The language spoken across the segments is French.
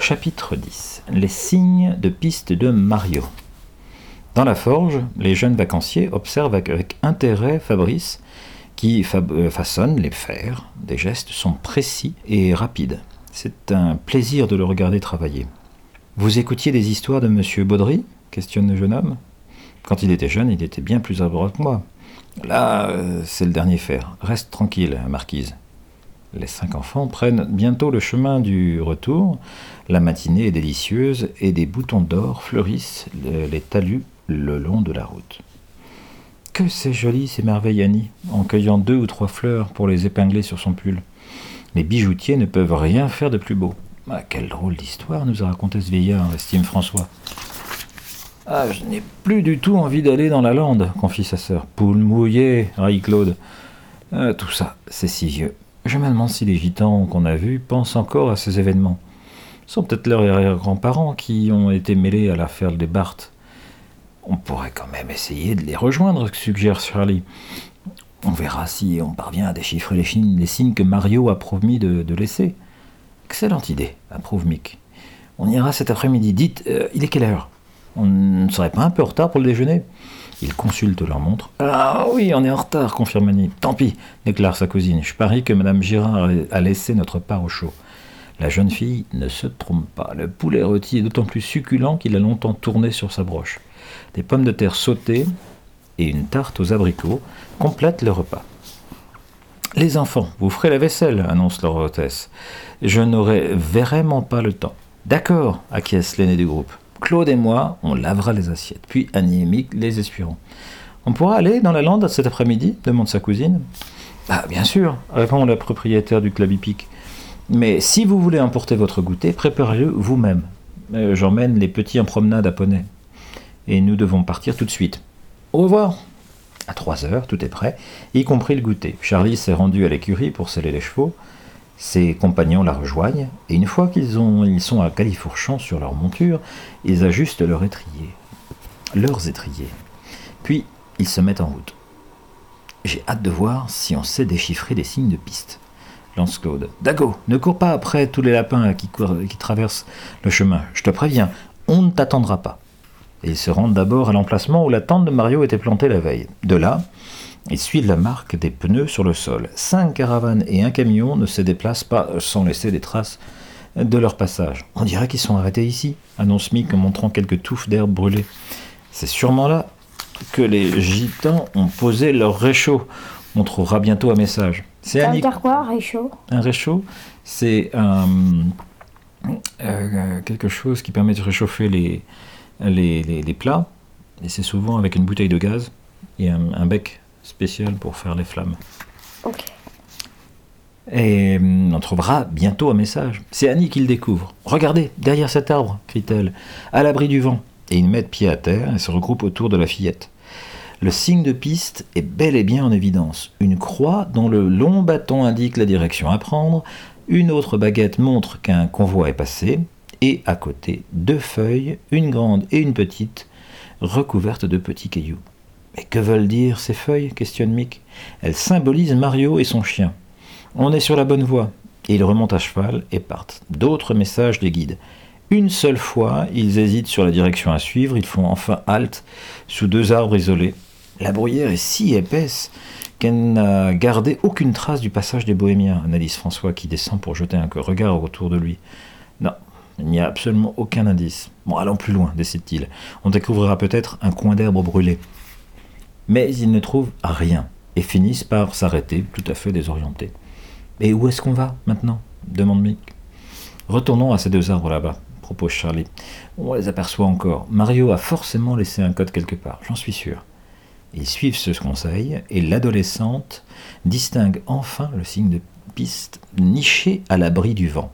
chapitre 10 Les signes de piste de Mario. Dans la forge, les jeunes vacanciers observent avec intérêt Fabrice qui euh, façonne les fers. Des gestes sont précis et rapides. C'est un plaisir de le regarder travailler. Vous écoutiez des histoires de Monsieur Baudry? questionne le jeune homme. Quand il était jeune, il était bien plus adroit que moi. Là, euh, c'est le dernier fer. Reste tranquille, marquise. Les cinq enfants prennent bientôt le chemin du retour. La matinée est délicieuse et des boutons d'or fleurissent les talus le long de la route. Que c'est joli, s'émerveille Annie, en cueillant deux ou trois fleurs pour les épingler sur son pull. Les bijoutiers ne peuvent rien faire de plus beau. Ah, quelle drôle d'histoire nous a raconté ce vieillard, estime François. Ah, je n'ai plus du tout envie d'aller dans la lande, confie sa sœur. Poule mouillée, rit Claude. Ah, tout ça, c'est si vieux. Je me demande si les gitans qu'on a vus pensent encore à ces événements. Ce sont peut-être leurs grands-parents qui ont été mêlés à l'affaire des Barthes. On pourrait quand même essayer de les rejoindre, suggère Charlie. On verra si on parvient à déchiffrer les, signes, que Mario a promis de, laisser. Excellente idée, approuve Mick. On ira cet après-midi. Dites, euh, il est quelle heure? On ne serait pas un peu en retard pour le déjeuner? Ils consultent leur montre. Ah oui, on est en retard, confirme Annie. Tant pis, déclare sa cousine. Je parie que Madame Girard a laissé notre part au chaud. La jeune fille ne se trompe pas. Le poulet rôti est d'autant plus succulent qu'il a longtemps tourné sur sa broche. Des pommes de terre sautées et une tarte aux abricots complètent le repas. Les enfants, vous ferez la vaisselle, annonce leur hôtesse. Je n'aurai vraiment pas le temps. D'accord, acquiesce l'aîné du groupe. Claude et moi, on lavera les assiettes, puis Annie et Mick les essuieront. On pourra aller dans la lande cet après-midi demande sa cousine. Ah, bien sûr, répond le propriétaire du club hippique. Mais si vous voulez emporter votre goûter, préparez-le vous-même. Euh, j'emmène les petits en promenade à poney. Et nous devons partir tout de suite. Au revoir. À 3 heures, tout est prêt, y compris le goûter. Charlie s'est rendu à l'écurie pour sceller les chevaux. Ses compagnons la rejoignent, et une fois qu'ils ils sont à califourchon sur leur monture, ils ajustent leur étrier, leurs étriers. Puis, ils se mettent en route. J'ai hâte de voir si on sait déchiffrer des signes de piste. Lance Claude. Dago, ne cours pas après tous les lapins qui, qui traversent le chemin. Je te préviens, on ne t'attendra pas. Et ils se rendent d'abord à l'emplacement où la tente de Mario était plantée la veille. De là, ils suivent la marque des pneus sur le sol. Cinq caravanes et un camion ne se déplacent pas sans laisser des traces de leur passage. On dirait qu'ils sont arrêtés ici, annonce Mick en montrant quelques touffes d'herbe brûlées. C'est sûrement là que les gitans ont posé leur réchaud. On trouvera bientôt un message. C'est un quoi, réchaud? Un réchaud, c'est un, euh, quelque chose qui permet de réchauffer les, les, plats. Et c'est souvent avec une bouteille de gaz et un bec spécial pour faire les flammes. Ok. Et hum, on trouvera bientôt un message. C'est Annie qui le découvre. Regardez, derrière cet arbre, crie-t-elle, à l'abri du vent. Et ils mettent pied à terre et se regroupent autour de la fillette. Le signe de piste est bel et bien en évidence. Une croix dont le long bâton indique la direction à prendre, une autre baguette montre qu'un convoi est passé, et à côté, deux feuilles, une grande et une petite, recouvertes de petits cailloux. Mais que veulent dire ces feuilles? questionne Mick. Elles symbolisent Mario et son chien. On est sur la bonne voie. Et ils remontent à cheval et partent. D'autres messages les guident. Une seule fois, ils hésitent sur la direction à suivre, ils font enfin halte sous deux arbres isolés. La bruyère est si épaisse qu'elle n'a gardé aucune trace du passage des bohémiens, analyse François qui descend pour jeter un regard autour de lui. Non, il n'y a absolument aucun indice. Bon, allons plus loin, décide-t-il. On découvrira peut-être un coin d'herbe brûlé mais ils ne trouvent rien et finissent par s'arrêter, tout à fait désorientés. Et où est-ce qu'on va maintenant? demande Mick. Retournons à ces deux arbres là-bas, propose Charlie. On les aperçoit encore. Mario a forcément laissé un code quelque part, j'en suis sûr. Ils suivent ce conseil et l'adolescente distingue enfin le signe de piste niché à l'abri du vent.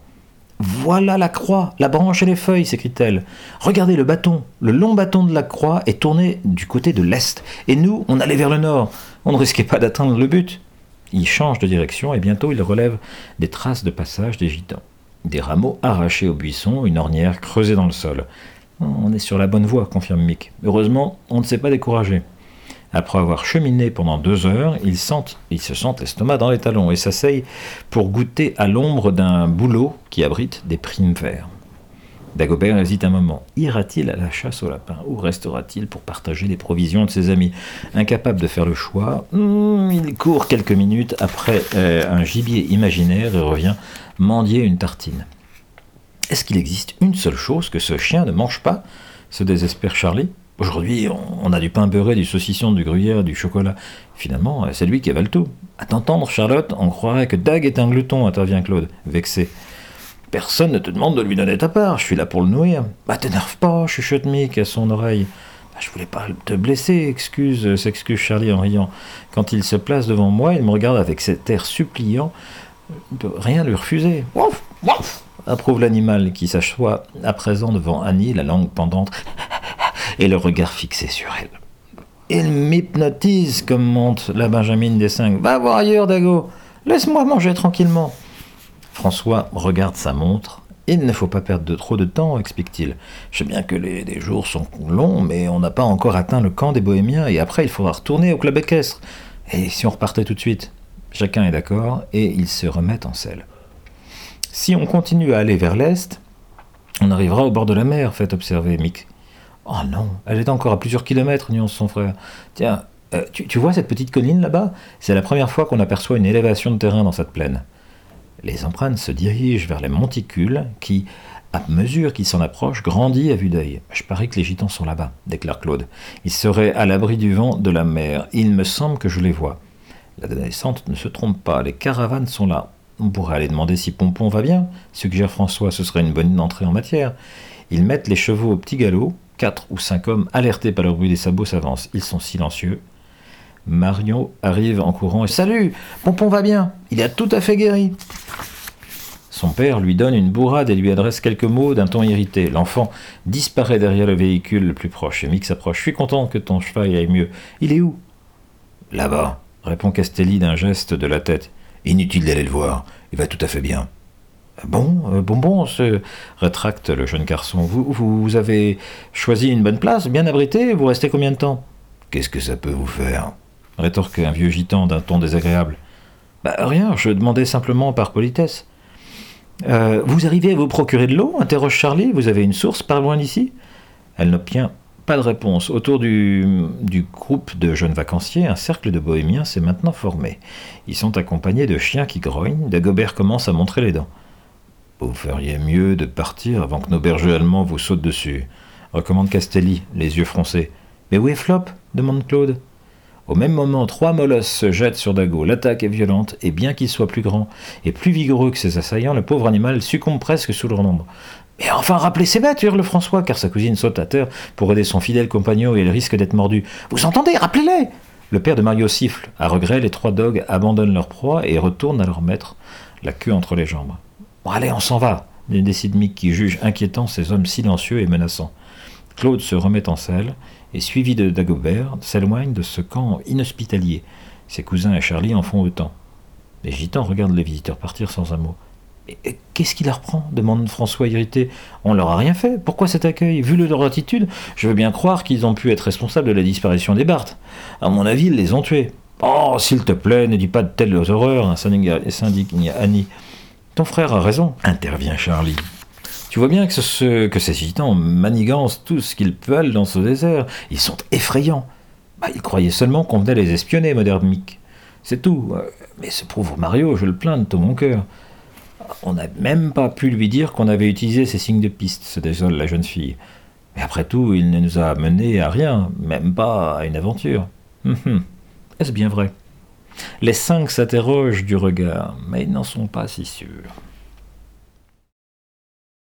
Voilà la croix, la branche et les feuilles, s'écrie-t-elle. Regardez le bâton, le long bâton de la croix est tourné du côté de l'est, et nous, on allait vers le nord. On ne risquait pas d'atteindre le but. Il change de direction et bientôt il relève des traces de passage des gitans. Des rameaux arrachés au buisson, une ornière creusée dans le sol. On est sur la bonne voie, confirme Mick. Heureusement, on ne s'est pas découragé. Après avoir cheminé pendant deux heures, ils se sentent l'estomac dans les talons et s'asseyent pour goûter à l'ombre d'un bouleau qui abrite des primes verts. Dagobert hésite un moment. Ira-t-il à la chasse au lapin ou restera-t-il pour partager les provisions de ses amis? Incapable de faire le choix, hmm, il court quelques minutes après euh, un gibier imaginaire et revient mendier une tartine. Est-ce qu'il existe une seule chose que ce chien ne mange pas? Se désespère Charlie. Aujourd'hui, on a du pain beurré, du saucisson, du gruyère, du chocolat. Finalement, c'est lui qui avale tout. À t'entendre, Charlotte, on croirait que Dag est un glouton, intervient Claude, vexé. Personne ne te demande de lui donner ta part, je suis là pour le nourrir. Bah t'énerve pas, chuchote Mick à son oreille. Bah, je voulais pas te blesser, excuse, s'excuse Charlie en riant. Quand il se place devant moi, il me regarde avec cet air suppliant de rien lui refuser. Wouf, wouf approuve l'animal qui s'assoit à présent devant Annie, la langue pendante et le regard fixé sur elle. Il m'hypnotise, comme monte la Benjamine des cinq. Va voir ailleurs, Dago. Laisse-moi manger tranquillement. François regarde sa montre. Il ne faut pas perdre de trop de temps, explique-t-il. Je sais bien que les, jours sont longs, mais on n'a pas encore atteint le camp des bohémiens, et après il faudra retourner au club équestre. Et si on repartait tout de suite? Chacun est d'accord, et ils se remettent en selle. Si on continue à aller vers l'est, on arrivera au bord de la mer, fait observer Mick. Oh non, elle est encore à plusieurs kilomètres, nuance son frère. Tiens, euh, tu, vois cette petite colline là-bas? C'est la première fois qu'on aperçoit une élévation de terrain dans cette plaine. Les empreintes se dirigent vers les monticules qui, à mesure qu'ils s'en approchent, grandissent à vue d'œil. Je parie que les gitans sont là-bas, déclare Claude. Ils seraient à l'abri du vent de la mer. Il me semble que je les vois. La descente ne se trompe pas, les caravanes sont là. On pourrait aller demander si Pompon va bien, suggère François, ce serait une bonne entrée en matière. Ils mettent les chevaux au petit galop, quatre ou cinq hommes, alertés par le bruit des sabots, s'avancent. Ils sont silencieux. Mario arrive en courant et Salut Pompon va bien Il a tout à fait guéri Son père lui donne une bourrade et lui adresse quelques mots d'un ton irrité. L'enfant disparaît derrière le véhicule le plus proche et Mick s'approche. Je suis content que ton cheval aille mieux. Il est où? Là-bas, répond Castelli d'un geste de la tête. Inutile d'aller le voir, il va tout à fait bien. Bon, euh, bon, bon, se rétracte le jeune garçon. Vous, avez choisi une bonne place, bien abrité, vous restez combien de temps? Qu'est-ce que ça peut vous faire? Rétorque un vieux gitan d'un ton désagréable. Bah rien, je demandais simplement par politesse. Euh, vous arrivez à vous procurer de l'eau? interroge Charlie. Vous avez une source pas loin d'ici? Elle n'obtient pas de réponse. Autour du, groupe de jeunes vacanciers, un cercle de bohémiens s'est maintenant formé. Ils sont accompagnés de chiens qui grognent. Dagobert commence à montrer les dents. Vous feriez mieux de partir avant que nos bergers allemands vous sautent dessus, recommande Castelli, les yeux froncés. Mais où est Flop? demande Claude. Au même moment, trois molosses se jettent sur Dago. L'attaque est violente, et bien qu'il soit plus grand et plus vigoureux que ses assaillants, le pauvre animal succombe presque sous leur nombre. Mais enfin, rappelez ses bêtes, hurle François, car sa cousine saute à terre pour aider son fidèle compagnon et elle risque d'être mordue. Vous entendez? Rappelez-les Le père de Mario siffle. À regret, les trois dogs abandonnent leur proie et retournent à leur maître, la queue entre les jambes. Bon, allez, on s'en va, décide Mick qui juge inquiétant ces hommes silencieux et menaçants. Claude se remet en selle et, suivi de Dagobert, s'éloigne de ce camp inhospitalier. Ses cousins et Charlie en font autant. Les gitans regardent les visiteurs partir sans un mot. Qu'est-ce qui leur prend? demande François irrité. On leur a rien fait. Pourquoi cet accueil? Vu leur attitude, je veux bien croire qu'ils ont pu être responsables de la disparition des Barthes. À mon avis, ils les ont tués. Oh, s'il te plaît, ne dis pas de telles horreurs, s'indigne Annie. Ton frère a raison, intervient Charlie. Tu vois bien que, ce, que ces gitans manigancent tout ce qu'ils veulent dans ce désert. Ils sont effrayants. Bah, ils croyaient seulement qu'on venait les espionner, moderne Mick. C'est tout. Mais ce pauvre Mario, je le plains de tout mon cœur. On n'a même pas pu lui dire qu'on avait utilisé ces signes de piste, se désole la jeune fille. Mais après tout, il ne nous a menés à rien, même pas à une aventure. Hum, hum. Est-ce bien vrai? Les cinq s'interrogent du regard, mais ils n'en sont pas si sûrs.